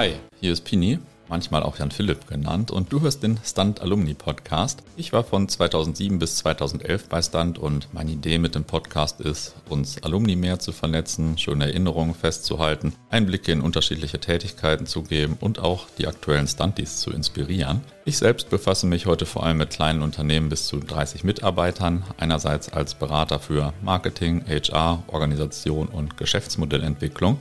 Hi, hier ist Pini manchmal auch Jan Philipp genannt, und du hörst den Stunt Alumni Podcast. Ich war von 2007 bis 2011 bei Stunt und meine Idee mit dem Podcast ist, uns Alumni mehr zu vernetzen, schöne Erinnerungen festzuhalten, Einblicke in unterschiedliche Tätigkeiten zu geben und auch die aktuellen Stunties zu inspirieren. Ich selbst befasse mich heute vor allem mit kleinen Unternehmen bis zu 30 Mitarbeitern, einerseits als Berater für Marketing, HR, Organisation und Geschäftsmodellentwicklung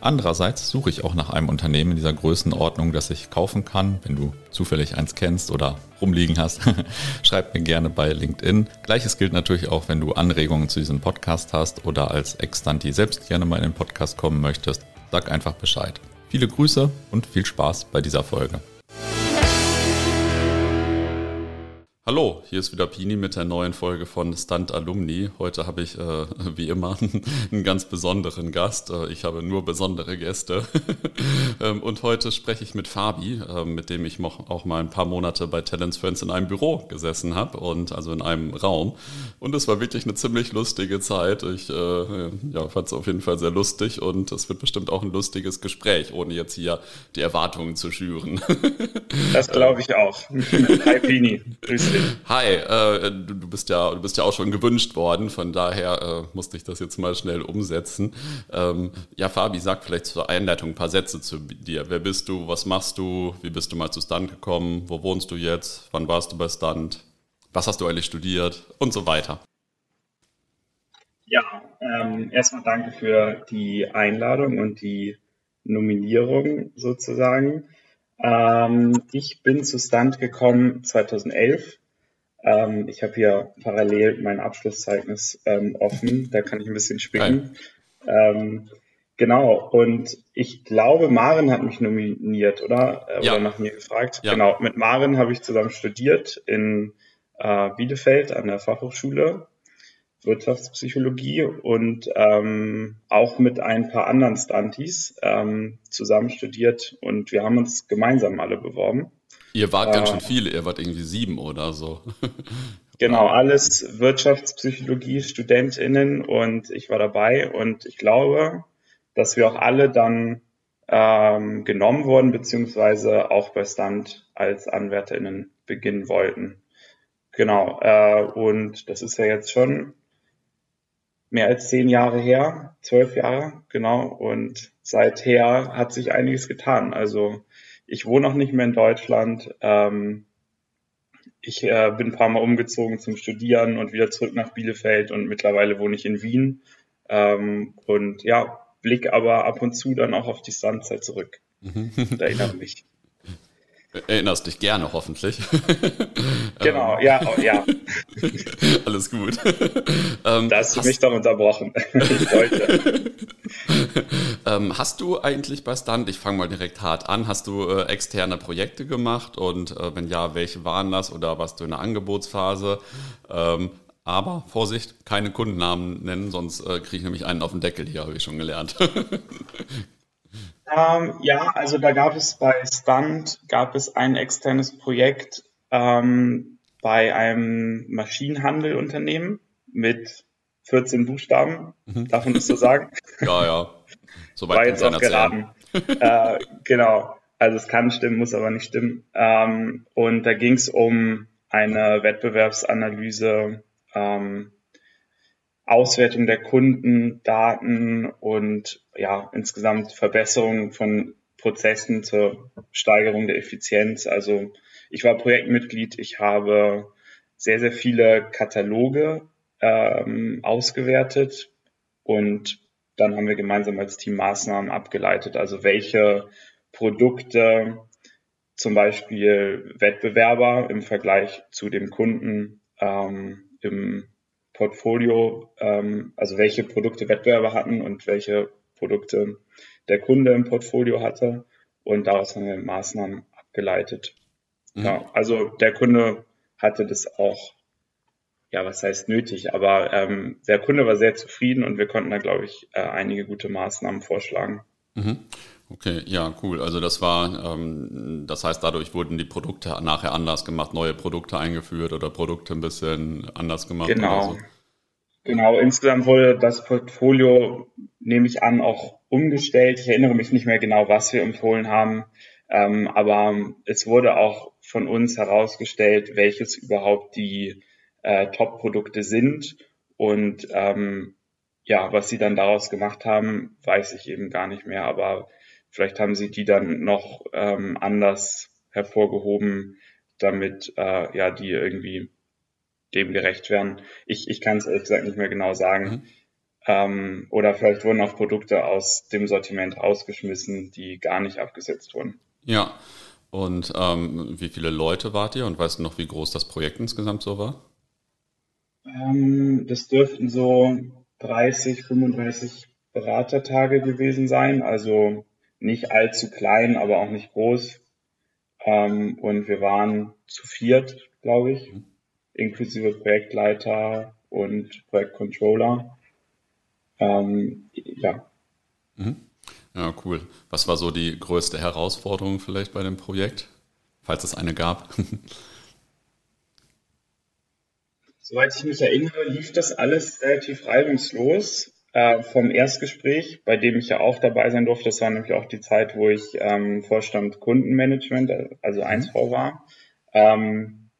Andererseits suche ich auch nach einem Unternehmen in dieser Größenordnung, das ich kaufen kann. Wenn du zufällig eins kennst oder rumliegen hast, schreib mir gerne bei LinkedIn. Gleiches gilt natürlich auch, wenn du Anregungen zu diesem Podcast hast oder als Extanti selbst gerne mal in den Podcast kommen möchtest. Sag einfach Bescheid. Viele Grüße und viel Spaß bei dieser Folge. Hallo, hier ist wieder Pini mit der neuen Folge von Stunt Alumni. Heute habe ich äh, wie immer einen ganz besonderen Gast. Äh, ich habe nur besondere Gäste. ähm, und heute spreche ich mit Fabi, äh, mit dem ich auch mal ein paar Monate bei Talents Friends in einem Büro gesessen habe und also in einem Raum. Und es war wirklich eine ziemlich lustige Zeit. Ich äh, ja, fand es auf jeden Fall sehr lustig und es wird bestimmt auch ein lustiges Gespräch, ohne jetzt hier die Erwartungen zu schüren. das glaube ich auch. Hi Pini, grüß dich. Hi, äh, du, du, bist ja, du bist ja auch schon gewünscht worden, von daher äh, musste ich das jetzt mal schnell umsetzen. Ähm, ja, Fabi, sag vielleicht zur Einleitung ein paar Sätze zu dir. Wer bist du? Was machst du? Wie bist du mal zu Stunt gekommen? Wo wohnst du jetzt? Wann warst du bei Stunt? Was hast du eigentlich studiert? Und so weiter. Ja, ähm, erstmal danke für die Einladung und die Nominierung sozusagen. Ähm, ich bin zu Stunt gekommen 2011 ähm, ich habe hier parallel mein Abschlusszeugnis ähm, offen, da kann ich ein bisschen spicken. Ähm, genau, und ich glaube, Maren hat mich nominiert, oder? Äh, ja. Oder nach mir gefragt. Ja. Genau, mit Maren habe ich zusammen studiert in äh, Bielefeld an der Fachhochschule Wirtschaftspsychologie und ähm, auch mit ein paar anderen Stunties ähm, zusammen studiert und wir haben uns gemeinsam alle beworben. Ihr wart äh, ganz schön viele, ihr wart irgendwie sieben oder so. Genau, alles Wirtschaftspsychologie, StudentInnen und ich war dabei und ich glaube, dass wir auch alle dann ähm, genommen wurden, beziehungsweise auch bei Stand als AnwärterInnen beginnen wollten. Genau, äh, und das ist ja jetzt schon mehr als zehn Jahre her, zwölf Jahre, genau, und seither hat sich einiges getan. Also ich wohne noch nicht mehr in Deutschland. Ähm, ich äh, bin ein paar Mal umgezogen zum Studieren und wieder zurück nach Bielefeld und mittlerweile wohne ich in Wien. Ähm, und ja, blick aber ab und zu dann auch auf die Sandzeit zurück. Mhm. Da erinnere mich. Erinnerst dich gerne, hoffentlich. Genau, ja, oh, ja. Alles gut. Ähm, da hast du hast, mich doch unterbrochen. ich wollte. Ähm, hast du eigentlich bei Stunt, ich fange mal direkt hart an, hast du äh, externe Projekte gemacht und äh, wenn ja, welche waren das oder warst du in der Angebotsphase? Ähm, aber Vorsicht, keine Kundennamen nennen, sonst äh, kriege ich nämlich einen auf den Deckel hier, habe ich schon gelernt. Ähm, ja, also da gab es bei Stunt gab es ein externes Projekt ähm, bei einem Maschinenhandelunternehmen mit 14 Buchstaben. Mhm. Darf man das so sagen? ja, ja. Soweit War jetzt auch geraten. äh, genau. Also es kann stimmen, muss aber nicht stimmen. Ähm, und da ging es um eine Wettbewerbsanalyse ähm, Auswertung der Kundendaten und ja, insgesamt Verbesserung von Prozessen zur Steigerung der Effizienz. Also ich war Projektmitglied, ich habe sehr, sehr viele Kataloge ähm, ausgewertet und dann haben wir gemeinsam als Team Maßnahmen abgeleitet, also welche Produkte zum Beispiel Wettbewerber im Vergleich zu dem Kunden ähm, im Portfolio, ähm, also welche Produkte Wettbewerber hatten und welche Produkte der Kunde im Portfolio hatte. Und daraus haben wir Maßnahmen abgeleitet. Mhm. Ja, also der Kunde hatte das auch, ja, was heißt nötig, aber ähm, der Kunde war sehr zufrieden und wir konnten da, glaube ich, äh, einige gute Maßnahmen vorschlagen. Mhm. Okay, ja, cool. Also das war, ähm, das heißt, dadurch wurden die Produkte nachher anders gemacht, neue Produkte eingeführt oder Produkte ein bisschen anders gemacht. Genau. So. Genau, insgesamt wurde das Portfolio, nehme ich an, auch umgestellt. Ich erinnere mich nicht mehr genau, was wir empfohlen haben, ähm, aber es wurde auch von uns herausgestellt, welches überhaupt die äh, Top-Produkte sind und ähm, ja, was sie dann daraus gemacht haben, weiß ich eben gar nicht mehr, aber vielleicht haben sie die dann noch ähm, anders hervorgehoben, damit äh, ja die irgendwie dem gerecht werden. Ich, ich kann es ehrlich gesagt nicht mehr genau sagen. Mhm. Ähm, oder vielleicht wurden auch Produkte aus dem Sortiment rausgeschmissen, die gar nicht abgesetzt wurden. Ja. Und ähm, wie viele Leute wart ihr und weißt du noch, wie groß das Projekt insgesamt so war? Ähm, das dürften so 30, 35 Beratertage gewesen sein. Also nicht allzu klein, aber auch nicht groß. Ähm, und wir waren zu viert, glaube ich, mhm. inklusive Projektleiter und Projektcontroller. Ähm, ja. Mhm. Ja, cool. Was war so die größte Herausforderung vielleicht bei dem Projekt, falls es eine gab? Soweit ich mich erinnere, lief das alles relativ reibungslos äh, vom Erstgespräch, bei dem ich ja auch dabei sein durfte. Das war nämlich auch die Zeit, wo ich ähm, Vorstand Kundenmanagement, also 1V mhm. war. Ähm,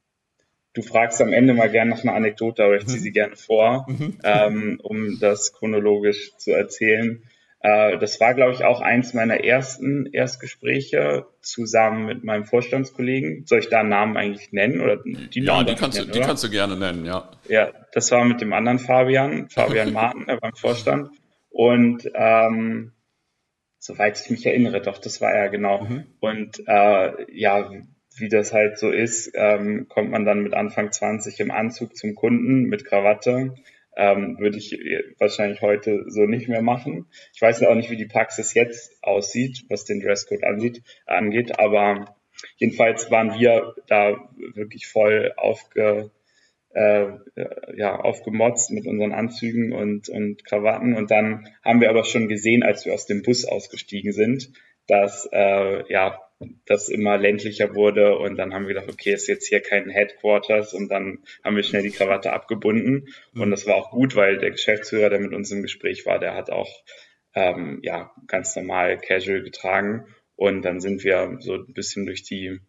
du fragst am Ende mal gerne nach einer Anekdote, aber ich ziehe mhm. sie gerne vor, mhm. ähm, um das chronologisch zu erzählen. Äh, das war, glaube ich, auch eins meiner ersten Erstgespräche zusammen mit meinem Vorstandskollegen. Soll ich da einen Namen eigentlich nennen? Oder die ja, die kannst, nennen, du, die kannst du gerne nennen, ja. Ja, das war mit dem anderen Fabian, Fabian Martin, der beim Vorstand. Und ähm, soweit ich mich erinnere, doch, das war er genau. Mhm. Und äh, ja, wie das halt so ist, ähm, kommt man dann mit Anfang 20 im Anzug zum Kunden mit Krawatte ähm, würde ich wahrscheinlich heute so nicht mehr machen. Ich weiß auch nicht, wie die Praxis jetzt aussieht, was den Dresscode ansieht, angeht, aber jedenfalls waren wir da wirklich voll aufge, äh, ja, aufgemotzt mit unseren Anzügen und, und Krawatten. Und dann haben wir aber schon gesehen, als wir aus dem Bus ausgestiegen sind, dass äh, ja das immer ländlicher wurde und dann haben wir gedacht, okay, ist jetzt hier kein Headquarters und dann haben wir schnell die Krawatte abgebunden und mhm. das war auch gut, weil der Geschäftsführer, der mit uns im Gespräch war, der hat auch ähm, ja ganz normal casual getragen und dann sind wir so ein bisschen durch die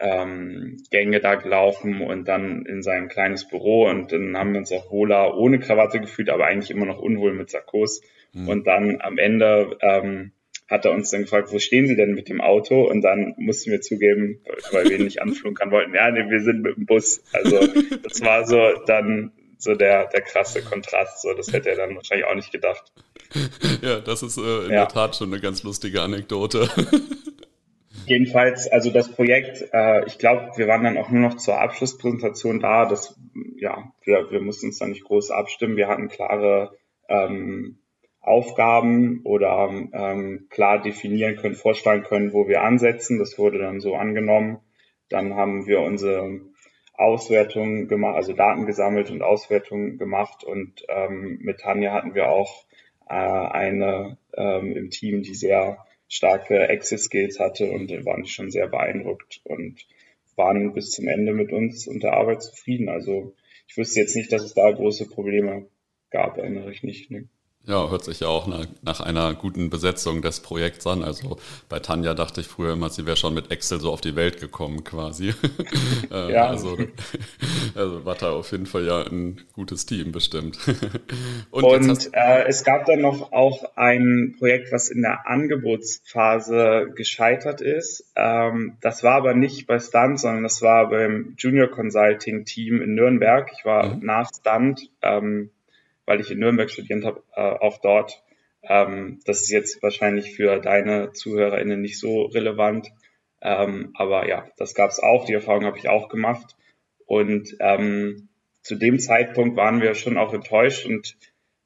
ähm, Gänge da gelaufen und dann in sein kleines Büro und dann haben wir uns auch wohler ohne Krawatte gefühlt, aber eigentlich immer noch unwohl mit Sakkos mhm. und dann am Ende ähm, hat er uns dann gefragt, wo stehen Sie denn mit dem Auto? Und dann mussten wir zugeben, weil wir ihn nicht anflunkern wollten, ja, nee, wir sind mit dem Bus. Also das war so dann so der, der krasse Kontrast. So, das hätte er dann wahrscheinlich auch nicht gedacht. Ja, das ist äh, in ja. der Tat schon eine ganz lustige Anekdote. Jedenfalls, also das Projekt, äh, ich glaube, wir waren dann auch nur noch zur Abschlusspräsentation da. Das, ja, wir, wir mussten uns da nicht groß abstimmen. Wir hatten klare ähm, Aufgaben oder ähm, klar definieren können, vorstellen können, wo wir ansetzen. Das wurde dann so angenommen. Dann haben wir unsere Auswertung gemacht, also Daten gesammelt und Auswertung gemacht. Und ähm, mit Tanja hatten wir auch äh, eine ähm, im Team, die sehr starke Access-Skills hatte und waren schon sehr beeindruckt und waren bis zum Ende mit uns und der Arbeit zufrieden. Also ich wüsste jetzt nicht, dass es da große Probleme gab, erinnere ich nicht. Ne? Ja, hört sich ja auch nach, nach, einer guten Besetzung des Projekts an. Also bei Tanja dachte ich früher immer, sie wäre schon mit Excel so auf die Welt gekommen quasi. Äh, ja. also, also war da auf jeden Fall ja ein gutes Team bestimmt. Und, Und äh, es gab dann noch auch ein Projekt, was in der Angebotsphase gescheitert ist. Ähm, das war aber nicht bei Stunt, sondern das war beim Junior Consulting Team in Nürnberg. Ich war mhm. nach Stunt. Ähm, weil ich in Nürnberg studiert habe, äh, auch dort. Ähm, das ist jetzt wahrscheinlich für deine ZuhörerInnen nicht so relevant. Ähm, aber ja, das gab es auch, die Erfahrung habe ich auch gemacht. Und ähm, zu dem Zeitpunkt waren wir schon auch enttäuscht und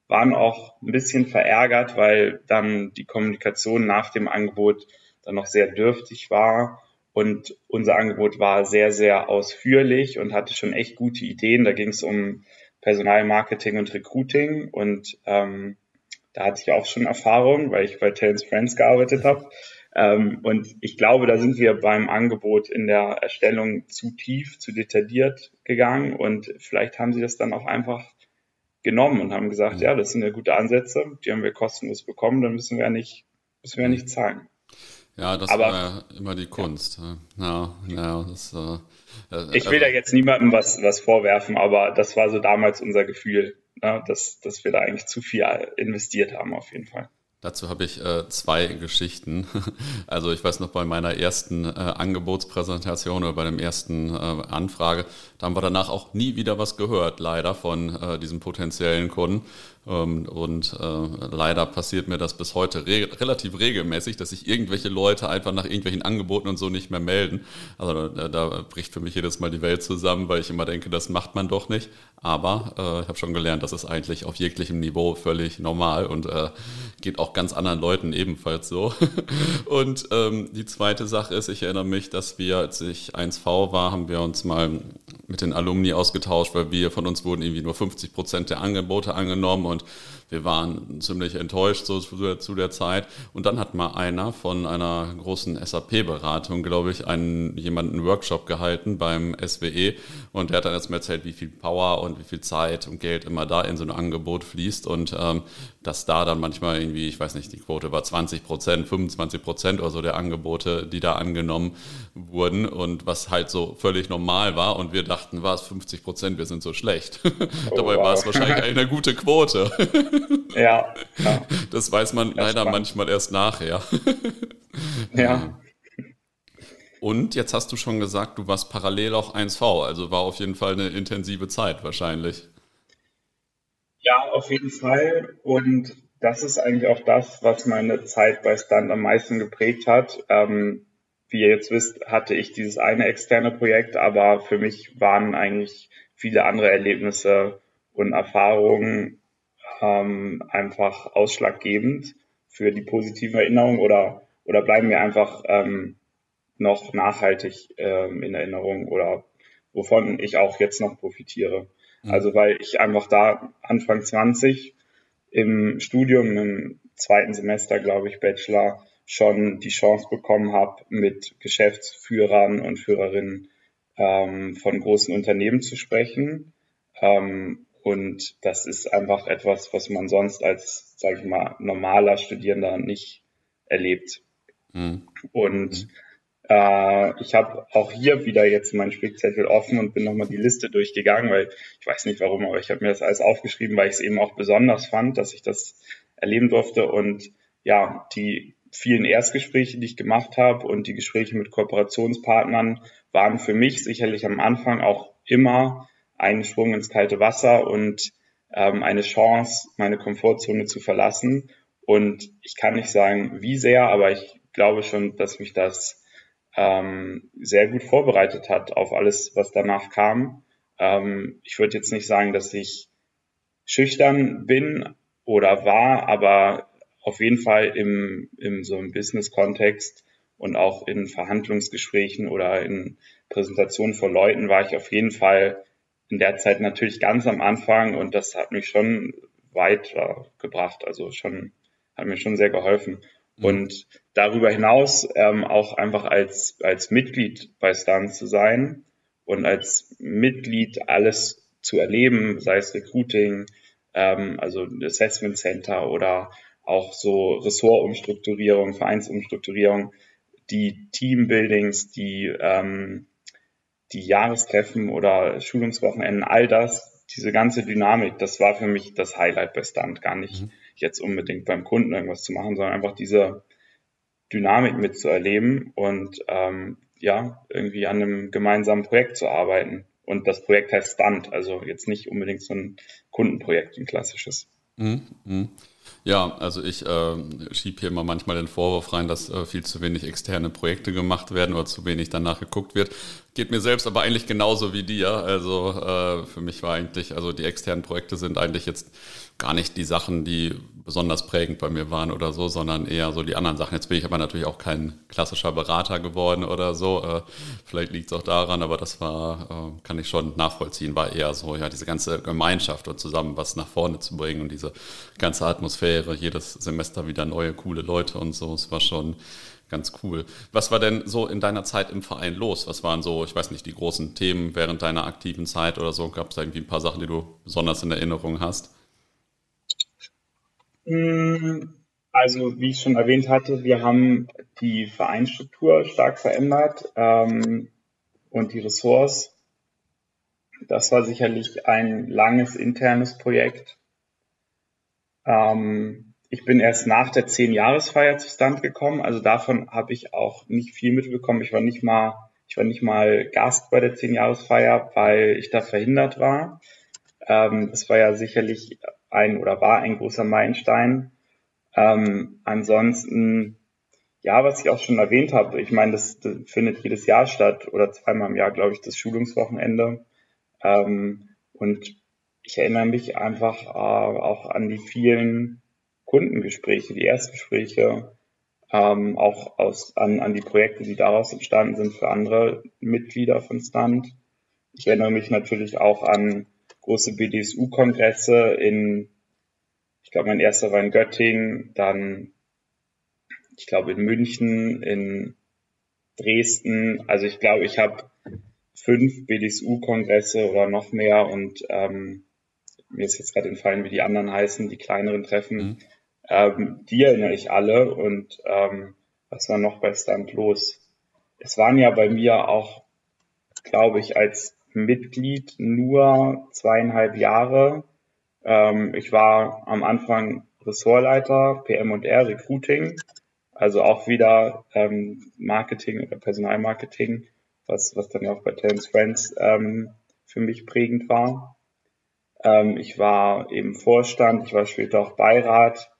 waren auch ein bisschen verärgert, weil dann die Kommunikation nach dem Angebot dann noch sehr dürftig war. Und unser Angebot war sehr, sehr ausführlich und hatte schon echt gute Ideen. Da ging es um Personalmarketing und Recruiting und ähm, da hatte ich auch schon Erfahrung, weil ich bei Talents Friends gearbeitet habe. Ähm, und ich glaube, da sind wir beim Angebot in der Erstellung zu tief, zu detailliert gegangen und vielleicht haben sie das dann auch einfach genommen und haben gesagt, mhm. ja, das sind ja gute Ansätze, die haben wir kostenlos bekommen, dann müssen wir ja nicht, müssen wir ja nicht zahlen. Ja, das Aber, war ja immer die Kunst. Ja, ja, das, äh, ich will da jetzt niemandem was, was vorwerfen, aber das war so damals unser Gefühl, ne, dass, dass wir da eigentlich zu viel investiert haben, auf jeden Fall. Dazu habe ich äh, zwei Geschichten. Also ich weiß noch bei meiner ersten äh, Angebotspräsentation oder bei dem ersten äh, Anfrage, da haben wir danach auch nie wieder was gehört, leider von äh, diesem potenziellen Kunden. Ähm, und äh, leider passiert mir das bis heute re relativ regelmäßig, dass sich irgendwelche Leute einfach nach irgendwelchen Angeboten und so nicht mehr melden. Also da, da bricht für mich jedes Mal die Welt zusammen, weil ich immer denke, das macht man doch nicht. Aber äh, ich habe schon gelernt, das ist eigentlich auf jeglichem Niveau völlig normal und äh, geht auch ganz anderen Leuten ebenfalls so. und ähm, die zweite Sache ist, ich erinnere mich, dass wir, als ich 1V war, haben wir uns mal mit den Alumni ausgetauscht, weil wir von uns wurden irgendwie nur 50 Prozent der Angebote angenommen und und wir waren ziemlich enttäuscht so zu der, Zeit. Und dann hat mal einer von einer großen SAP-Beratung, glaube ich, einen, jemanden Workshop gehalten beim SWE und der hat dann erstmal erzählt, wie viel Power und wie viel Zeit und Geld immer da in so ein Angebot fließt und ähm, dass da dann manchmal irgendwie, ich weiß nicht, die Quote war 20 Prozent, 25 Prozent oder so der Angebote, die da angenommen wurden und was halt so völlig normal war und wir dachten, war es 50 Prozent, wir sind so schlecht. Oh, Dabei wow. war es wahrscheinlich eine gute Quote. ja, ja. Das weiß man ja, leider spannend. manchmal erst nachher. ja. Und jetzt hast du schon gesagt, du warst parallel auch 1V, also war auf jeden Fall eine intensive Zeit wahrscheinlich. Ja, auf jeden Fall. Und das ist eigentlich auch das, was meine Zeit bei Stunt am meisten geprägt hat. Ähm, wie ihr jetzt wisst, hatte ich dieses eine externe Projekt, aber für mich waren eigentlich viele andere Erlebnisse und Erfahrungen ähm, einfach ausschlaggebend für die positive Erinnerung oder, oder bleiben mir einfach ähm, noch nachhaltig ähm, in Erinnerung oder wovon ich auch jetzt noch profitiere. Mhm. Also weil ich einfach da Anfang 20 im Studium, im zweiten Semester, glaube ich, Bachelor, schon die Chance bekommen habe, mit Geschäftsführern und Führerinnen ähm, von großen Unternehmen zu sprechen. Ähm, und das ist einfach etwas, was man sonst als, sage ich mal, normaler Studierender nicht erlebt. Mhm. Und. Äh, ich habe auch hier wieder jetzt meinen Spickzettel offen und bin nochmal die Liste durchgegangen, weil ich weiß nicht warum, aber ich habe mir das alles aufgeschrieben, weil ich es eben auch besonders fand, dass ich das erleben durfte. Und ja, die vielen Erstgespräche, die ich gemacht habe und die Gespräche mit Kooperationspartnern waren für mich sicherlich am Anfang auch immer ein Sprung ins kalte Wasser und ähm, eine Chance, meine Komfortzone zu verlassen. Und ich kann nicht sagen, wie sehr, aber ich glaube schon, dass mich das ähm, sehr gut vorbereitet hat auf alles, was danach kam. Ähm, ich würde jetzt nicht sagen, dass ich schüchtern bin oder war, aber auf jeden Fall im, im so einem Business-Kontext und auch in Verhandlungsgesprächen oder in Präsentationen vor Leuten war ich auf jeden Fall in der Zeit natürlich ganz am Anfang und das hat mich schon weit äh, gebracht, also schon, hat mir schon sehr geholfen. Mhm. Und darüber hinaus ähm, auch einfach als, als Mitglied bei Stun zu sein und als Mitglied alles zu erleben, sei es Recruiting, ähm, also Assessment Center oder auch so Ressortumstrukturierung, Vereinsumstrukturierung, die Teambuildings, die, ähm, die Jahrestreffen oder Schulungswochenenden, all das, diese ganze Dynamik, das war für mich das Highlight bei Stunt, gar nicht mhm jetzt unbedingt beim Kunden irgendwas zu machen, sondern einfach diese Dynamik mitzuerleben und ähm, ja, irgendwie an einem gemeinsamen Projekt zu arbeiten. Und das Projekt heißt Stunt, also jetzt nicht unbedingt so ein Kundenprojekt, ein klassisches. Mhm, mh. Ja, also ich äh, schiebe hier immer manchmal den Vorwurf rein, dass äh, viel zu wenig externe Projekte gemacht werden oder zu wenig danach geguckt wird. Geht mir selbst aber eigentlich genauso wie dir. Also äh, für mich war eigentlich, also die externen Projekte sind eigentlich jetzt gar nicht die Sachen, die besonders prägend bei mir waren oder so, sondern eher so die anderen Sachen. Jetzt bin ich aber natürlich auch kein klassischer Berater geworden oder so. Äh, vielleicht liegt es auch daran, aber das war, äh, kann ich schon nachvollziehen, war eher so, ja, diese ganze Gemeinschaft und zusammen was nach vorne zu bringen und diese ganze Atmosphäre jedes Semester wieder neue, coole Leute und so. Es war schon ganz cool. Was war denn so in deiner Zeit im Verein los? Was waren so, ich weiß nicht, die großen Themen während deiner aktiven Zeit oder so? Gab es da irgendwie ein paar Sachen, die du besonders in Erinnerung hast? Hm, also, wie ich schon erwähnt hatte, wir haben die Vereinsstruktur stark verändert ähm, und die Ressorts. Das war sicherlich ein langes internes Projekt. Ähm, ich bin erst nach der Zehn-Jahresfeier zu Stand gekommen, also davon habe ich auch nicht viel mitbekommen. Ich war nicht mal, ich war nicht mal Gast bei der Zehn-Jahresfeier, weil ich da verhindert war. Ähm, das war ja sicherlich ein oder war ein großer Meilenstein. Ähm, ansonsten, ja, was ich auch schon erwähnt habe, ich meine, das, das findet jedes Jahr statt oder zweimal im Jahr, glaube ich, das Schulungswochenende. Ähm, und ich erinnere mich einfach äh, auch an die vielen Kundengespräche, die Erstgespräche, ähm, auch aus, an, an die Projekte, die daraus entstanden sind für andere Mitglieder von Stand. Ich erinnere mich natürlich auch an große BDSU-Kongresse in, ich glaube, mein erster war in Göttingen, dann, ich glaube, in München, in Dresden. Also ich glaube, ich habe fünf BDSU-Kongresse oder noch mehr und ähm, mir ist jetzt gerade entfallen, wie die anderen heißen, die kleineren Treffen. Mhm. Ähm, die erinnere ich alle und ähm, was war noch bei Stand los? Es waren ja bei mir auch, glaube ich, als Mitglied nur zweieinhalb Jahre. Ähm, ich war am Anfang Ressortleiter, PM und R, Recruiting, also auch wieder ähm, Marketing oder Personalmarketing, was, was dann ja auch bei Talents Friends ähm, für mich prägend war. Ähm, ich war eben Vorstand, ich war später auch Beirat,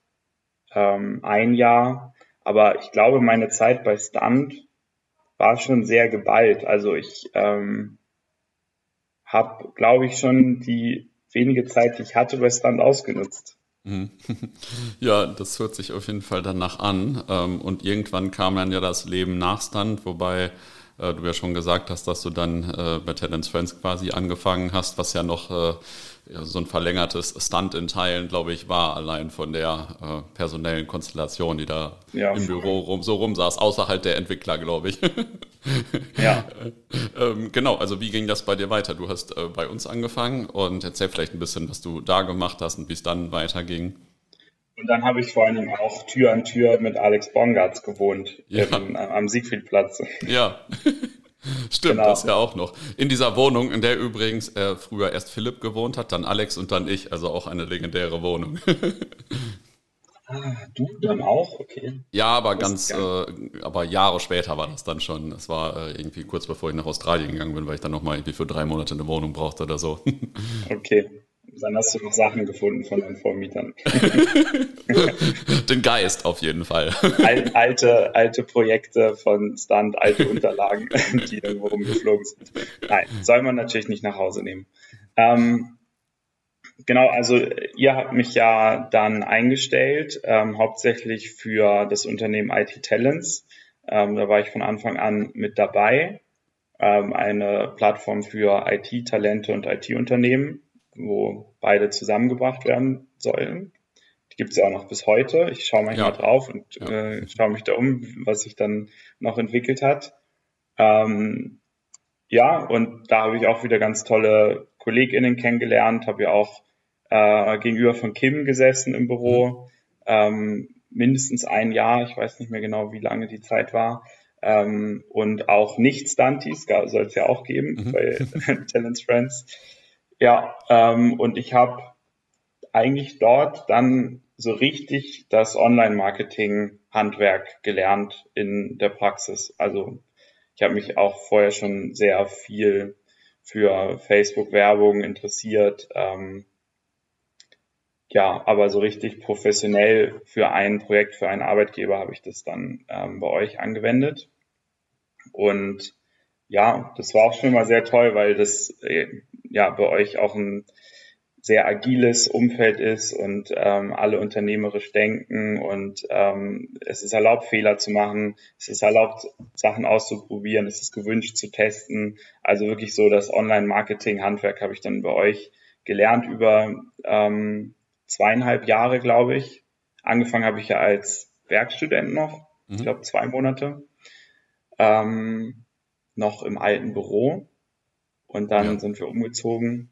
ähm, ein Jahr, aber ich glaube, meine Zeit bei Stunt war schon sehr geballt. Also ich ähm, habe, glaube ich, schon die wenige Zeit, die ich hatte bei Stunt ausgenutzt. Mhm. Ja, das hört sich auf jeden Fall danach an. Ähm, und irgendwann kam dann ja das Leben nach Stunt, wobei äh, du ja schon gesagt hast, dass du dann äh, bei Talents Friends quasi angefangen hast, was ja noch äh, so ein verlängertes Stunt in Teilen, glaube ich, war allein von der äh, personellen Konstellation, die da ja. im Büro rum, so rumsaß, außerhalb der Entwickler, glaube ich. ja. ähm, genau, also wie ging das bei dir weiter? Du hast äh, bei uns angefangen und erzähl vielleicht ein bisschen, was du da gemacht hast und wie es dann weiterging. Und dann habe ich vor allem auch Tür an Tür mit Alex Bongartz gewohnt, ja. im, am Siegfriedplatz. Ja. Stimmt, genau. das ja auch noch. In dieser Wohnung, in der übrigens äh, früher erst Philipp gewohnt hat, dann Alex und dann ich, also auch eine legendäre Wohnung. ah, du dann auch? Okay. Ja, aber ganz, äh, aber Jahre später war das dann schon. Es war äh, irgendwie kurz bevor ich nach Australien gegangen bin, weil ich dann nochmal irgendwie für drei Monate eine Wohnung brauchte oder so. okay. Dann hast du noch Sachen gefunden von deinen Vormietern. Den Geist auf jeden Fall. alte, alte Projekte von Stunt, alte Unterlagen, die irgendwo rumgeflogen sind. Nein, soll man natürlich nicht nach Hause nehmen. Ähm, genau, also ihr habt mich ja dann eingestellt, ähm, hauptsächlich für das Unternehmen IT Talents. Ähm, da war ich von Anfang an mit dabei. Ähm, eine Plattform für IT-Talente und IT-Unternehmen wo beide zusammengebracht werden sollen. Die gibt es ja auch noch bis heute. Ich schaue manchmal ja. drauf und ja. äh, schaue mich da um, was sich dann noch entwickelt hat. Ähm, ja, und da habe ich auch wieder ganz tolle KollegInnen kennengelernt, habe ja auch äh, gegenüber von Kim gesessen im Büro, mhm. ähm, mindestens ein Jahr, ich weiß nicht mehr genau, wie lange die Zeit war. Ähm, und auch Nicht-Stunties soll es ja auch geben mhm. bei Talents Friends. Ja, ähm, und ich habe eigentlich dort dann so richtig das Online-Marketing-Handwerk gelernt in der Praxis. Also ich habe mich auch vorher schon sehr viel für Facebook-Werbung interessiert. Ähm, ja, aber so richtig professionell für ein Projekt, für einen Arbeitgeber habe ich das dann ähm, bei euch angewendet. Und ja, das war auch schon mal sehr toll, weil das äh, ja bei euch auch ein sehr agiles Umfeld ist und ähm, alle unternehmerisch denken und ähm, es ist erlaubt, Fehler zu machen, es ist erlaubt, Sachen auszuprobieren, es ist gewünscht zu testen. Also wirklich so das Online-Marketing-Handwerk habe ich dann bei euch gelernt über ähm, zweieinhalb Jahre, glaube ich. angefangen habe ich ja als Werkstudent noch, mhm. ich glaube zwei Monate, ähm, noch im alten Büro und dann ja. sind wir umgezogen.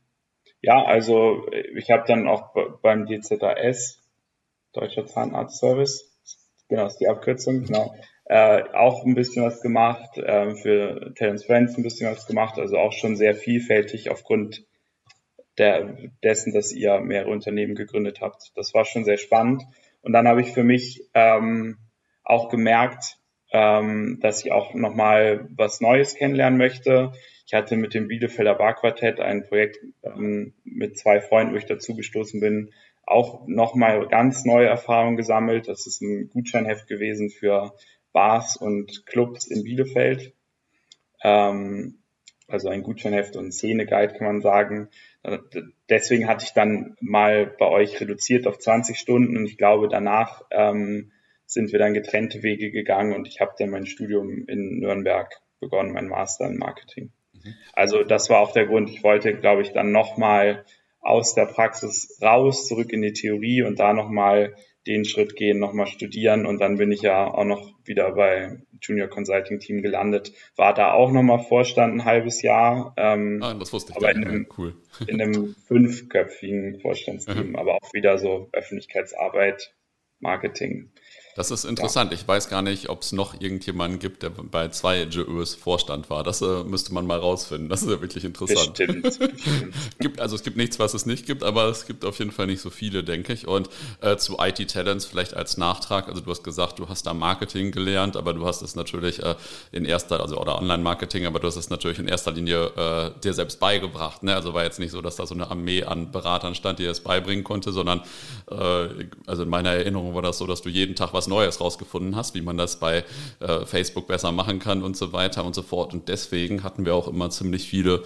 Ja, also ich habe dann auch beim DZAS, Deutscher Zahnarztservice, genau, ist die Abkürzung, genau, äh, auch ein bisschen was gemacht, äh, für Talents Friends ein bisschen was gemacht, also auch schon sehr vielfältig aufgrund der, dessen, dass ihr mehrere Unternehmen gegründet habt. Das war schon sehr spannend. Und dann habe ich für mich ähm, auch gemerkt, ähm, dass ich auch nochmal was Neues kennenlernen möchte. Ich hatte mit dem Bielefelder Barquartett ein Projekt ähm, mit zwei Freunden, wo ich dazugestoßen bin, auch nochmal ganz neue Erfahrungen gesammelt. Das ist ein Gutscheinheft gewesen für Bars und Clubs in Bielefeld. Ähm, also ein Gutscheinheft und Szene-Guide kann man sagen. Deswegen hatte ich dann mal bei euch reduziert auf 20 Stunden und ich glaube, danach ähm, sind wir dann getrennte Wege gegangen und ich habe dann mein Studium in Nürnberg begonnen, mein Master in Marketing. Mhm. Also das war auch der Grund. Ich wollte, glaube ich, dann nochmal aus der Praxis raus, zurück in die Theorie und da nochmal den Schritt gehen, nochmal studieren und dann bin ich ja auch noch wieder bei Junior Consulting Team gelandet, war da auch nochmal Vorstand ein halbes Jahr. Ähm, ah, das wusste ich aber in einem, cool. in einem fünfköpfigen Vorstandsteam, aber auch wieder so Öffentlichkeitsarbeit, Marketing. Das ist interessant. Ja. Ich weiß gar nicht, ob es noch irgendjemanden gibt, der bei zwei JÖs Vorstand war. Das äh, müsste man mal rausfinden. Das ist ja wirklich interessant. Bestimmt. gibt, also es gibt nichts, was es nicht gibt, aber es gibt auf jeden Fall nicht so viele, denke ich. Und äh, zu IT Talents vielleicht als Nachtrag. Also du hast gesagt, du hast da Marketing gelernt, aber du hast es natürlich äh, in erster, also oder Online-Marketing, aber du hast es natürlich in erster Linie äh, dir selbst beigebracht. Ne? Also war jetzt nicht so, dass da so eine Armee an Beratern stand, die es beibringen konnte, sondern äh, also in meiner Erinnerung war das so, dass du jeden Tag was was Neues rausgefunden hast, wie man das bei äh, Facebook besser machen kann und so weiter und so fort. Und deswegen hatten wir auch immer ziemlich viele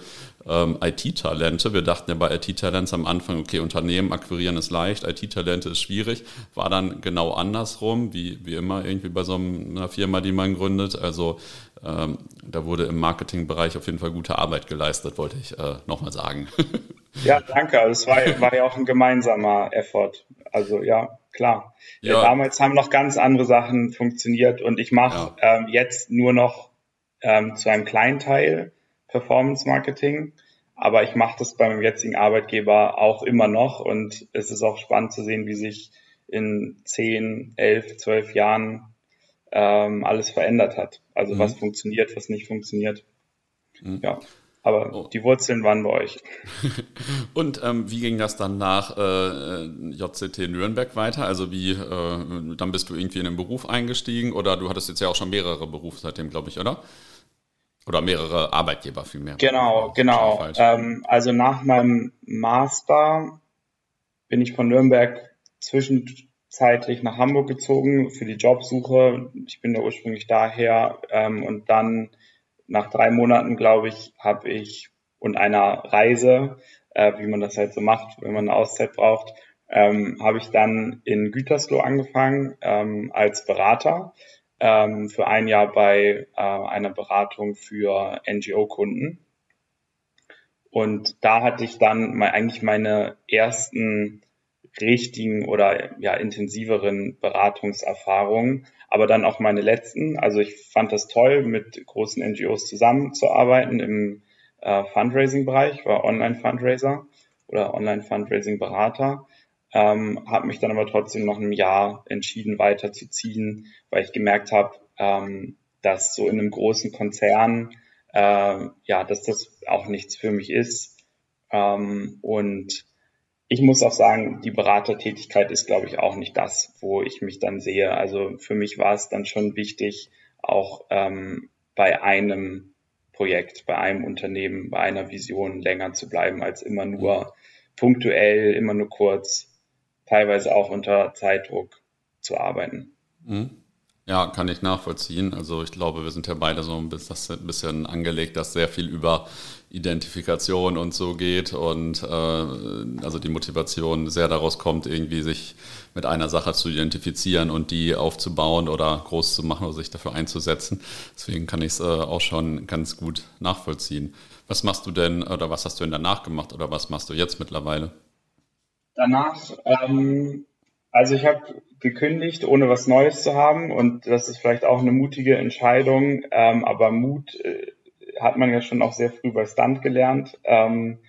ähm, IT-Talente. Wir dachten ja bei IT-Talents am Anfang, okay, Unternehmen akquirieren ist leicht, IT-Talente ist schwierig. War dann genau andersrum, wie, wie immer irgendwie bei so einer Firma, die man gründet. Also ähm, da wurde im Marketingbereich auf jeden Fall gute Arbeit geleistet, wollte ich äh, nochmal sagen. Ja, danke. Also es war, war ja auch ein gemeinsamer Effort. Also ja, klar. Ja. Damals haben noch ganz andere Sachen funktioniert und ich mache ja. ähm, jetzt nur noch ähm, zu einem kleinen Teil Performance Marketing, aber ich mache das beim jetzigen Arbeitgeber auch immer noch und es ist auch spannend zu sehen, wie sich in 10, 11, 12 Jahren ähm, alles verändert hat. Also mhm. was funktioniert, was nicht funktioniert. Mhm. Ja. Aber oh. die Wurzeln waren bei euch. Und ähm, wie ging das dann nach äh, JCT Nürnberg weiter? Also wie, äh, dann bist du irgendwie in den Beruf eingestiegen oder du hattest jetzt ja auch schon mehrere Berufe seitdem, glaube ich, oder? Oder mehrere Arbeitgeber vielmehr. Genau, genau. Ähm, also nach meinem Master bin ich von Nürnberg zwischenzeitlich nach Hamburg gezogen für die Jobsuche. Ich bin ja ursprünglich daher ähm, und dann nach drei Monaten, glaube ich, habe ich und einer Reise, äh, wie man das halt so macht, wenn man eine Auszeit braucht, ähm, habe ich dann in Gütersloh angefangen ähm, als Berater ähm, für ein Jahr bei äh, einer Beratung für NGO-Kunden. Und da hatte ich dann mal eigentlich meine ersten richtigen oder ja intensiveren Beratungserfahrungen aber dann auch meine letzten. Also ich fand das toll, mit großen NGOs zusammenzuarbeiten im äh, Fundraising-Bereich, war Online-Fundraiser oder Online-Fundraising-Berater. Ähm, habe mich dann aber trotzdem noch ein Jahr entschieden, weiterzuziehen, weil ich gemerkt habe, ähm, dass so in einem großen Konzern, äh, ja, dass das auch nichts für mich ist. Ähm, und ich muss auch sagen, die Beratertätigkeit ist, glaube ich, auch nicht das, wo ich mich dann sehe. Also für mich war es dann schon wichtig, auch ähm, bei einem Projekt, bei einem Unternehmen, bei einer Vision länger zu bleiben, als immer nur punktuell, immer nur kurz, teilweise auch unter Zeitdruck zu arbeiten. Mhm. Ja, kann ich nachvollziehen. Also ich glaube, wir sind ja beide so ein bisschen angelegt, dass sehr viel über Identifikation und so geht und äh, also die Motivation sehr daraus kommt, irgendwie sich mit einer Sache zu identifizieren und die aufzubauen oder groß zu machen oder sich dafür einzusetzen. Deswegen kann ich es äh, auch schon ganz gut nachvollziehen. Was machst du denn oder was hast du denn danach gemacht oder was machst du jetzt mittlerweile? Danach ähm, Also ich habe gekündigt, ohne was Neues zu haben und das ist vielleicht auch eine mutige Entscheidung, ähm, aber Mut äh, hat man ja schon auch sehr früh bei Stunt gelernt ähm,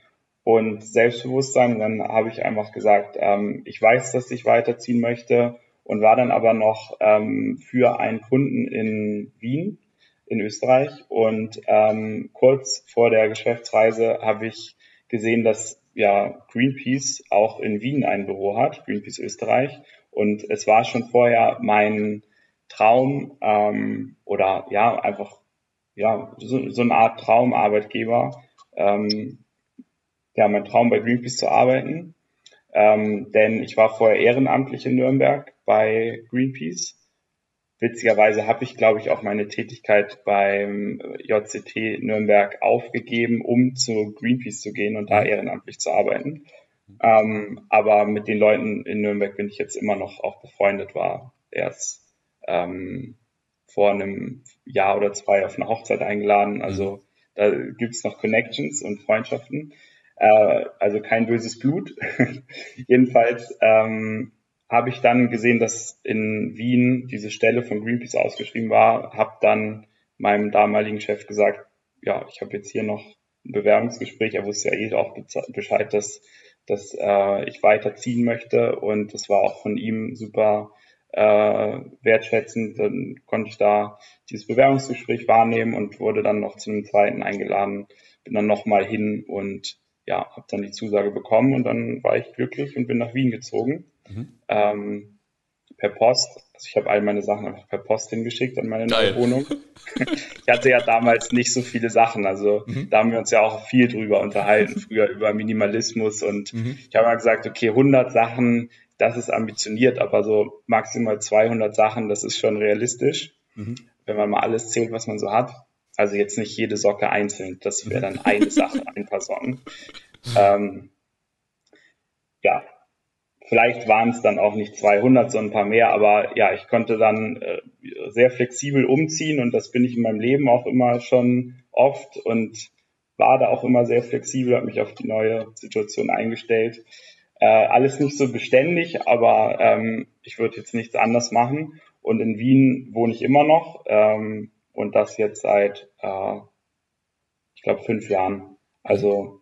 und Selbstbewusstsein. dann habe ich einfach gesagt, ähm, ich weiß, dass ich weiterziehen möchte und war dann aber noch ähm, für einen Kunden in Wien in Österreich und ähm, kurz vor der Geschäftsreise habe ich gesehen, dass ja Greenpeace auch in Wien ein Büro hat, Greenpeace Österreich und es war schon vorher mein Traum ähm, oder ja einfach ja so, so eine Art Traumarbeitgeber, ähm, ja mein Traum bei Greenpeace zu arbeiten, ähm, denn ich war vorher ehrenamtlich in Nürnberg bei Greenpeace. Witzigerweise habe ich, glaube ich, auch meine Tätigkeit beim JCT Nürnberg aufgegeben, um zu Greenpeace zu gehen und da ehrenamtlich zu arbeiten. Ähm, aber mit den Leuten in Nürnberg bin ich jetzt immer noch auch befreundet, war erst ähm, vor einem Jahr oder zwei auf eine Hochzeit eingeladen. Also mhm. da gibt's noch Connections und Freundschaften. Äh, also kein böses Blut. Jedenfalls ähm, habe ich dann gesehen, dass in Wien diese Stelle von Greenpeace ausgeschrieben war, habe dann meinem damaligen Chef gesagt, ja, ich habe jetzt hier noch ein Bewerbungsgespräch. Er wusste ja eh auch Bescheid, dass dass äh, ich weiterziehen möchte und das war auch von ihm super äh, wertschätzend. Dann konnte ich da dieses Bewerbungsgespräch wahrnehmen und wurde dann noch zu einem zweiten eingeladen, bin dann nochmal hin und ja, habe dann die Zusage bekommen und dann war ich glücklich und bin nach Wien gezogen. Mhm. Ähm, per Post. Also ich habe all meine Sachen einfach per Post hingeschickt an meine neue Wohnung. ich hatte ja damals nicht so viele Sachen. Also mhm. da haben wir uns ja auch viel drüber unterhalten, früher über Minimalismus. Und mhm. ich habe mal gesagt, okay, 100 Sachen, das ist ambitioniert, aber so maximal 200 Sachen, das ist schon realistisch, mhm. wenn man mal alles zählt, was man so hat. Also jetzt nicht jede Socke einzeln, das wäre dann eine Sache, ein paar Socken. Ähm, ja, Vielleicht waren es dann auch nicht 200, sondern ein paar mehr, aber ja, ich konnte dann äh, sehr flexibel umziehen und das bin ich in meinem Leben auch immer schon oft und war da auch immer sehr flexibel, habe mich auf die neue Situation eingestellt. Äh, alles nicht so beständig, aber ähm, ich würde jetzt nichts anders machen. Und in Wien wohne ich immer noch ähm, und das jetzt seit, äh, ich glaube, fünf Jahren. Also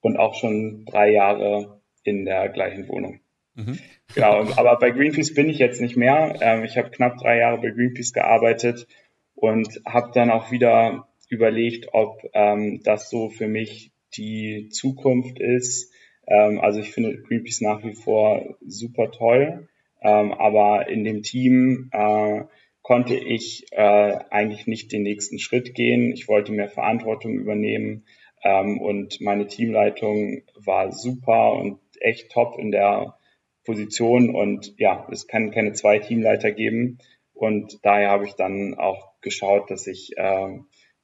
und auch schon drei Jahre in der gleichen Wohnung. Mhm. Genau, aber bei Greenpeace bin ich jetzt nicht mehr. Ähm, ich habe knapp drei Jahre bei Greenpeace gearbeitet und habe dann auch wieder überlegt, ob ähm, das so für mich die Zukunft ist. Ähm, also ich finde Greenpeace nach wie vor super toll, ähm, aber in dem Team äh, konnte ich äh, eigentlich nicht den nächsten Schritt gehen. Ich wollte mehr Verantwortung übernehmen. Ähm, und meine Teamleitung war super und echt top in der Position. Und ja, es kann keine zwei Teamleiter geben. Und daher habe ich dann auch geschaut, dass ich äh,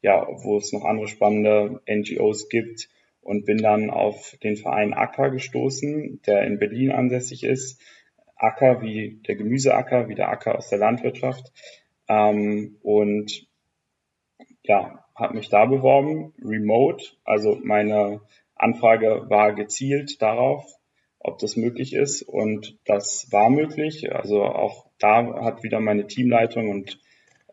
ja, wo es noch andere spannende NGOs gibt und bin dann auf den Verein Acker gestoßen, der in Berlin ansässig ist. Acker wie der Gemüseacker, wie der Acker aus der Landwirtschaft. Ähm, und ja, habe mich da beworben, remote. Also meine Anfrage war gezielt darauf, ob das möglich ist. Und das war möglich. Also auch da hat wieder meine Teamleitung und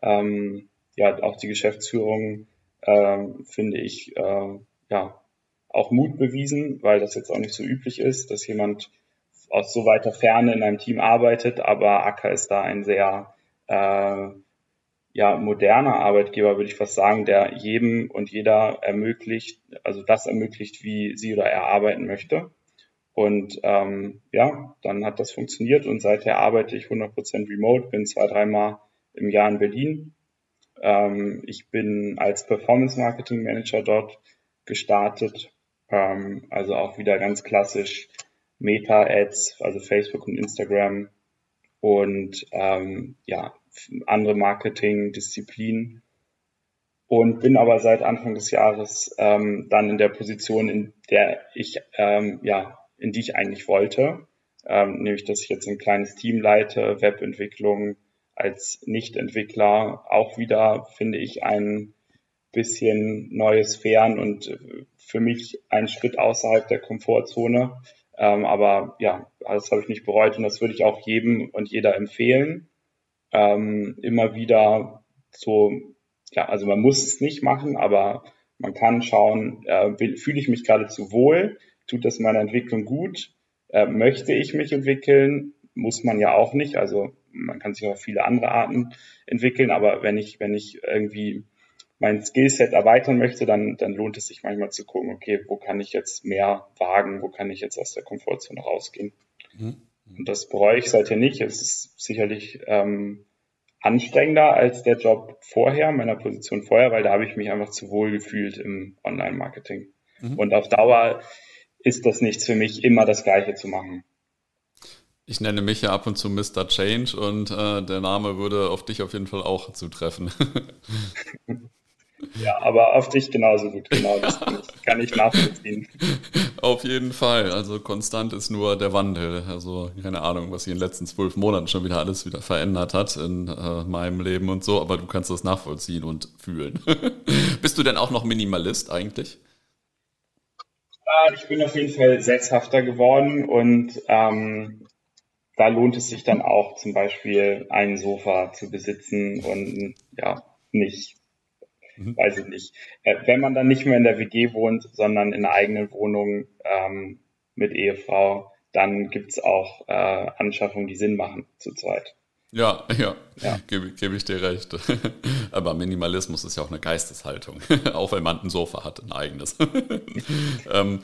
ähm, ja auch die Geschäftsführung, äh, finde ich, äh, ja auch Mut bewiesen, weil das jetzt auch nicht so üblich ist, dass jemand aus so weiter Ferne in einem Team arbeitet. Aber Acker ist da ein sehr äh, ja, moderner Arbeitgeber, würde ich fast sagen, der jedem und jeder ermöglicht, also das ermöglicht, wie sie oder er arbeiten möchte. Und ähm, ja, dann hat das funktioniert und seither arbeite ich 100% remote, bin zwei, dreimal im Jahr in Berlin. Ähm, ich bin als Performance Marketing Manager dort gestartet, ähm, also auch wieder ganz klassisch Meta-Ads, also Facebook und Instagram und ähm, ja, andere Marketing-Disziplinen. Und bin aber seit Anfang des Jahres ähm, dann in der Position, in der ich ähm, ja in die ich eigentlich wollte, ähm, nämlich dass ich jetzt ein kleines Team leite, Webentwicklung als Nicht-Entwickler, auch wieder finde ich ein bisschen neue Sphären und für mich ein Schritt außerhalb der Komfortzone. Ähm, aber ja, das habe ich nicht bereut und das würde ich auch jedem und jeder empfehlen. Ähm, immer wieder so, ja, also man muss es nicht machen, aber man kann schauen, äh, fühle ich mich gerade zu wohl, tut das meiner Entwicklung gut, äh, möchte ich mich entwickeln, muss man ja auch nicht, also man kann sich auf viele andere Arten entwickeln, aber wenn ich, wenn ich irgendwie mein Skillset erweitern möchte, dann, dann lohnt es sich manchmal zu gucken, okay, wo kann ich jetzt mehr wagen, wo kann ich jetzt aus der Komfortzone rausgehen. Mhm. Und das bereue ich seither nicht. Es ist sicherlich ähm, anstrengender als der Job vorher, meiner Position vorher, weil da habe ich mich einfach zu wohl gefühlt im Online-Marketing. Mhm. Und auf Dauer ist das nichts für mich, immer das Gleiche zu machen. Ich nenne mich ja ab und zu Mr. Change und äh, der Name würde auf dich auf jeden Fall auch zutreffen. Ja, aber auf dich genauso gut, genau. Das kann ich, kann ich nachvollziehen. Auf jeden Fall. Also konstant ist nur der Wandel. Also keine Ahnung, was sich in den letzten zwölf Monaten schon wieder alles wieder verändert hat in äh, meinem Leben und so, aber du kannst das nachvollziehen und fühlen. Bist du denn auch noch Minimalist eigentlich? ich bin auf jeden Fall setzhafter geworden und ähm, da lohnt es sich dann auch zum Beispiel ein Sofa zu besitzen und ja, nicht mhm. weiß ich nicht. Äh, wenn man dann nicht mehr in der WG wohnt, sondern in einer eigenen Wohnung ähm, mit Ehefrau, dann gibt's auch äh, Anschaffungen, die Sinn machen zu zweit. Ja, ja, ja. gebe geb ich dir recht. Aber Minimalismus ist ja auch eine Geisteshaltung, auch wenn man ein Sofa hat, ein eigenes. ähm,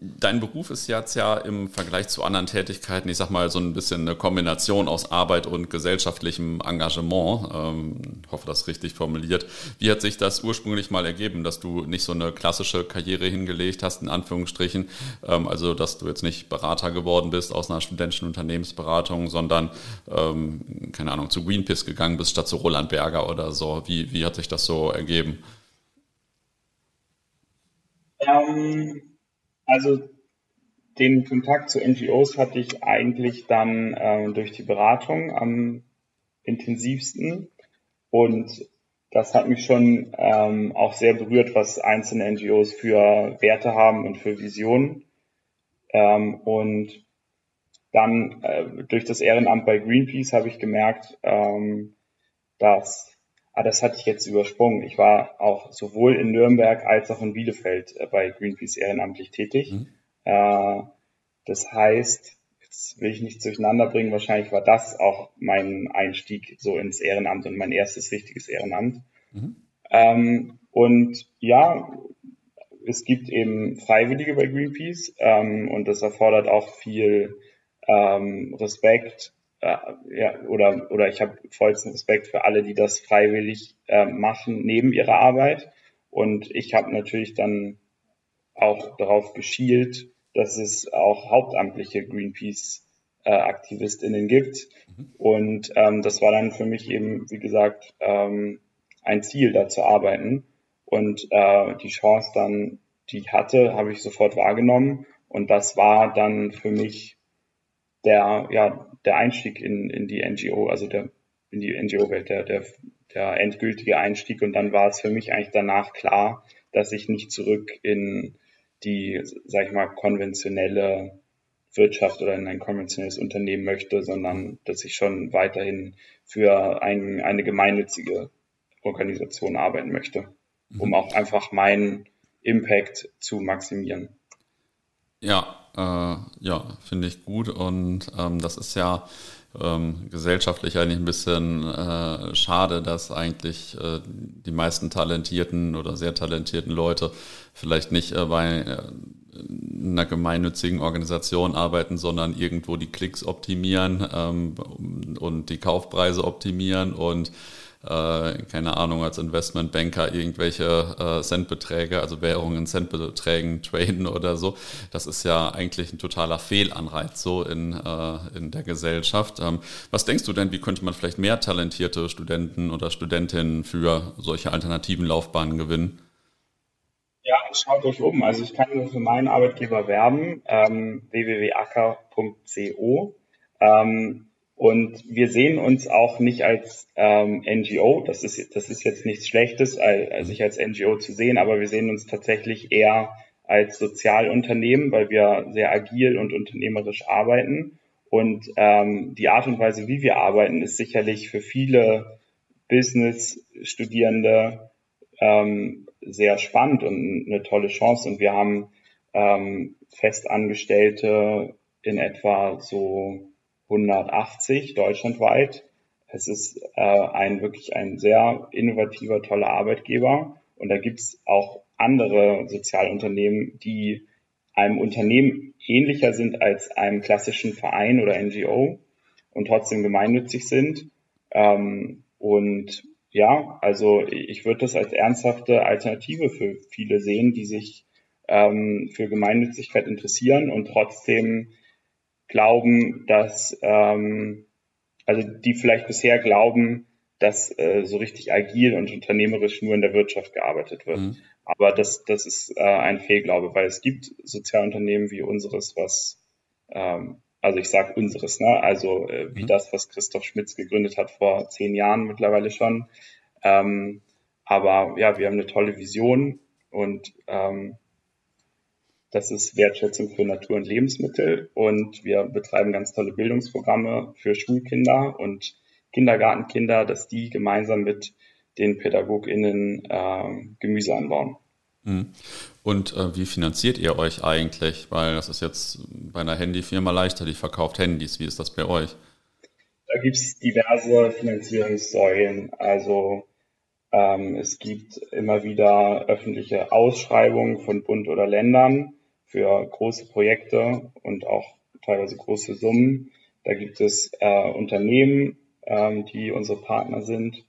dein Beruf ist jetzt ja im Vergleich zu anderen Tätigkeiten, ich sag mal, so ein bisschen eine Kombination aus Arbeit und gesellschaftlichem Engagement. Ähm, hoffe, das ist richtig formuliert. Wie hat sich das ursprünglich mal ergeben, dass du nicht so eine klassische Karriere hingelegt hast, in Anführungsstrichen? Ähm, also, dass du jetzt nicht Berater geworden bist aus einer studentischen Unternehmensberatung, sondern ähm, keine Ahnung, zu Greenpeace gegangen bist statt zu Roland Berger oder so. Wie, wie hat sich das so ergeben? Ähm, also den Kontakt zu NGOs hatte ich eigentlich dann äh, durch die Beratung am intensivsten und das hat mich schon ähm, auch sehr berührt, was einzelne NGOs für Werte haben und für Visionen. Ähm, und dann äh, durch das Ehrenamt bei Greenpeace habe ich gemerkt, ähm, dass, ah, das hatte ich jetzt übersprungen. Ich war auch sowohl in Nürnberg als auch in Bielefeld äh, bei Greenpeace ehrenamtlich tätig. Mhm. Äh, das heißt, jetzt will ich nichts durcheinander bringen, wahrscheinlich war das auch mein Einstieg so ins Ehrenamt und mein erstes richtiges Ehrenamt. Mhm. Ähm, und ja, es gibt eben Freiwillige bei Greenpeace ähm, und das erfordert auch viel ähm, Respekt äh, ja, oder, oder ich habe vollsten Respekt für alle, die das freiwillig äh, machen neben ihrer Arbeit. Und ich habe natürlich dann auch darauf geschielt, dass es auch hauptamtliche Greenpeace-AktivistInnen äh, gibt. Mhm. Und ähm, das war dann für mich eben, wie gesagt, ähm, ein Ziel, da zu arbeiten. Und äh, die Chance dann, die ich hatte, habe ich sofort wahrgenommen. Und das war dann für mich der, ja, der Einstieg in, in die NGO, also der, in die NGO-Welt, der, der, der endgültige Einstieg. Und dann war es für mich eigentlich danach klar, dass ich nicht zurück in die, sag ich mal, konventionelle Wirtschaft oder in ein konventionelles Unternehmen möchte, sondern dass ich schon weiterhin für ein, eine gemeinnützige Organisation arbeiten möchte, um mhm. auch einfach meinen Impact zu maximieren. Ja, äh, ja, finde ich gut. Und ähm, das ist ja ähm, gesellschaftlich eigentlich ein bisschen äh, schade, dass eigentlich äh, die meisten talentierten oder sehr talentierten Leute vielleicht nicht äh, bei äh, einer gemeinnützigen Organisation arbeiten, sondern irgendwo die Klicks optimieren ähm, und die Kaufpreise optimieren und äh, keine Ahnung, als Investmentbanker irgendwelche äh, Centbeträge, also Währungen Centbeträgen traden oder so. Das ist ja eigentlich ein totaler Fehlanreiz so in, äh, in der Gesellschaft. Ähm, was denkst du denn, wie könnte man vielleicht mehr talentierte Studenten oder Studentinnen für solche alternativen Laufbahnen gewinnen? Ja, schaut euch um. Also ich kann nur für meinen Arbeitgeber werben, ähm, www.acker.co. Ähm, und wir sehen uns auch nicht als ähm, NGO, das ist, das ist jetzt nichts Schlechtes, also sich als NGO zu sehen, aber wir sehen uns tatsächlich eher als Sozialunternehmen, weil wir sehr agil und unternehmerisch arbeiten. Und ähm, die Art und Weise, wie wir arbeiten, ist sicherlich für viele Business-Studierende ähm, sehr spannend und eine tolle Chance. Und wir haben ähm, Festangestellte in etwa so 180 deutschlandweit. Es ist äh, ein wirklich ein sehr innovativer, toller Arbeitgeber. Und da gibt's auch andere Sozialunternehmen, die einem Unternehmen ähnlicher sind als einem klassischen Verein oder NGO und trotzdem gemeinnützig sind. Ähm, und ja, also ich würde das als ernsthafte Alternative für viele sehen, die sich ähm, für Gemeinnützigkeit interessieren und trotzdem glauben, dass, ähm, also die vielleicht bisher glauben, dass äh, so richtig agil und unternehmerisch nur in der Wirtschaft gearbeitet wird. Mhm. Aber das, das ist äh, ein Fehlglaube, weil es gibt Sozialunternehmen wie unseres, was, ähm, also ich sage unseres, ne? also äh, wie mhm. das, was Christoph Schmitz gegründet hat vor zehn Jahren mittlerweile schon. Ähm, aber ja, wir haben eine tolle Vision und ähm, das ist Wertschätzung für Natur und Lebensmittel. Und wir betreiben ganz tolle Bildungsprogramme für Schulkinder und Kindergartenkinder, dass die gemeinsam mit den PädagogInnen äh, Gemüse anbauen. Mhm. Und äh, wie finanziert ihr euch eigentlich? Weil das ist jetzt bei einer Handyfirma leichter, die verkauft Handys. Wie ist das bei euch? Da gibt es diverse Finanzierungssäulen. Also ähm, es gibt immer wieder öffentliche Ausschreibungen von Bund oder Ländern für große Projekte und auch teilweise große Summen. Da gibt es äh, Unternehmen, ähm, die unsere Partner sind,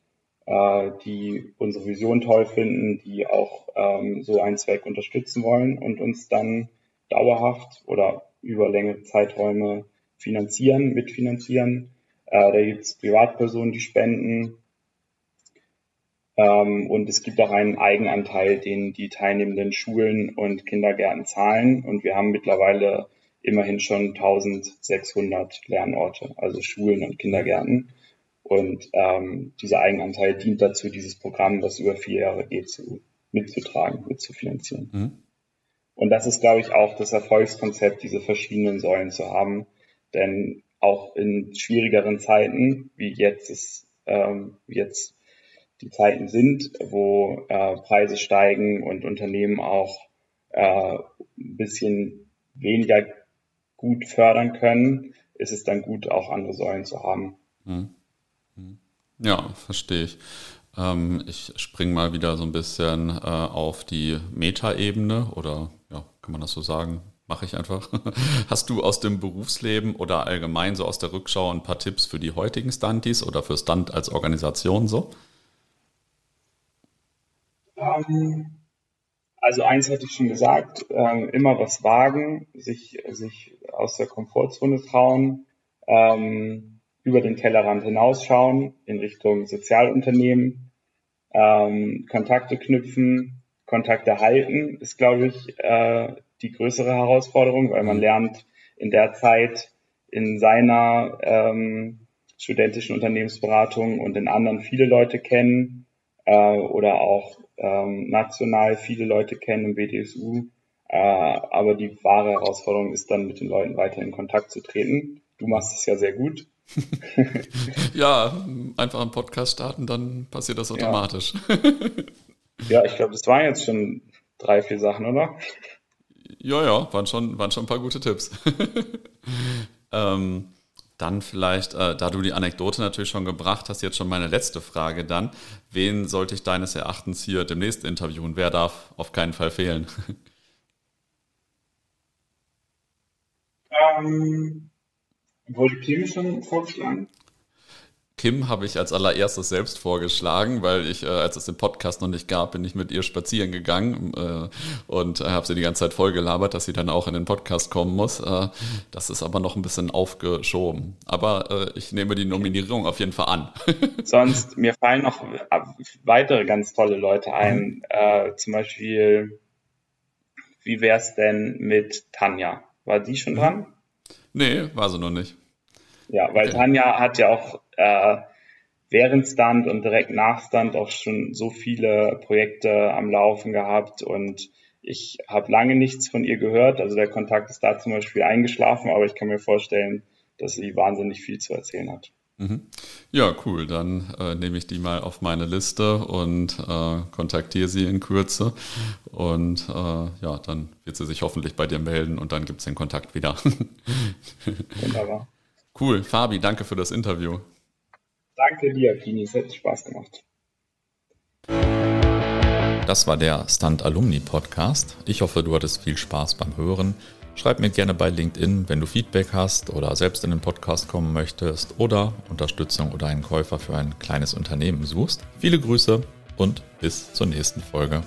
äh, die unsere Vision toll finden, die auch ähm, so einen Zweck unterstützen wollen und uns dann dauerhaft oder über längere Zeiträume finanzieren, mitfinanzieren. Äh, da gibt es Privatpersonen, die spenden. Ähm, und es gibt auch einen Eigenanteil, den die teilnehmenden Schulen und Kindergärten zahlen. Und wir haben mittlerweile immerhin schon 1600 Lernorte, also Schulen und Kindergärten. Und ähm, dieser Eigenanteil dient dazu, dieses Programm, was über vier Jahre geht, zu, mitzutragen, mitzufinanzieren. Mhm. Und das ist, glaube ich, auch das Erfolgskonzept, diese verschiedenen Säulen zu haben. Denn auch in schwierigeren Zeiten, wie jetzt es, ähm, wie jetzt die Zeiten sind, wo äh, Preise steigen und Unternehmen auch äh, ein bisschen weniger gut fördern können, ist es dann gut, auch andere Säulen zu haben. Mhm. Ja, verstehe ich. Ähm, ich springe mal wieder so ein bisschen äh, auf die Metaebene oder ja, kann man das so sagen? Mache ich einfach. Hast du aus dem Berufsleben oder allgemein so aus der Rückschau ein paar Tipps für die heutigen Stunties oder für Stunt als Organisation so? Ähm, also eins hatte ich schon gesagt, äh, immer was wagen, sich, sich aus der Komfortzone trauen. Ähm, über den Tellerrand hinausschauen in Richtung Sozialunternehmen, ähm, Kontakte knüpfen, Kontakte halten, ist, glaube ich, äh, die größere Herausforderung, weil man lernt in der Zeit in seiner ähm, studentischen Unternehmensberatung und in anderen viele Leute kennen äh, oder auch ähm, national viele Leute kennen im BDSU. Äh, aber die wahre Herausforderung ist dann mit den Leuten weiter in Kontakt zu treten. Du machst es ja sehr gut. ja, einfach einen Podcast starten, dann passiert das automatisch. Ja, ja ich glaube, das waren jetzt schon drei, vier Sachen, oder? Ja, ja, waren schon, waren schon ein paar gute Tipps. ähm, dann vielleicht, äh, da du die Anekdote natürlich schon gebracht hast, jetzt schon meine letzte Frage dann. Wen sollte ich deines Erachtens hier demnächst interviewen? Wer darf auf keinen Fall fehlen? Ähm, Wurde Kim schon vorgeschlagen? Kim habe ich als allererstes selbst vorgeschlagen, weil ich, äh, als es den Podcast noch nicht gab, bin ich mit ihr spazieren gegangen äh, und äh, habe sie die ganze Zeit vollgelabert, dass sie dann auch in den Podcast kommen muss. Äh, das ist aber noch ein bisschen aufgeschoben. Aber äh, ich nehme die Nominierung auf jeden Fall an. Sonst, mir fallen noch weitere ganz tolle Leute ein. Mhm. Äh, zum Beispiel, wie wäre es denn mit Tanja? War die schon mhm. dran? Nee, war sie noch nicht. Ja, weil okay. Tanja hat ja auch äh, während Stunt und direkt nach Stunt auch schon so viele Projekte am Laufen gehabt und ich habe lange nichts von ihr gehört. Also der Kontakt ist da zum Beispiel eingeschlafen, aber ich kann mir vorstellen, dass sie wahnsinnig viel zu erzählen hat. Mhm. Ja, cool. Dann äh, nehme ich die mal auf meine Liste und äh, kontaktiere sie in Kürze. Und äh, ja, dann wird sie sich hoffentlich bei dir melden und dann gibt es den Kontakt wieder. Wunderbar. Cool. Fabi, danke für das Interview. Danke dir, Kini. Es hat Spaß gemacht. Das war der Stunt Alumni Podcast. Ich hoffe, du hattest viel Spaß beim Hören. Schreib mir gerne bei LinkedIn, wenn du Feedback hast oder selbst in den Podcast kommen möchtest oder Unterstützung oder einen Käufer für ein kleines Unternehmen suchst. Viele Grüße und bis zur nächsten Folge.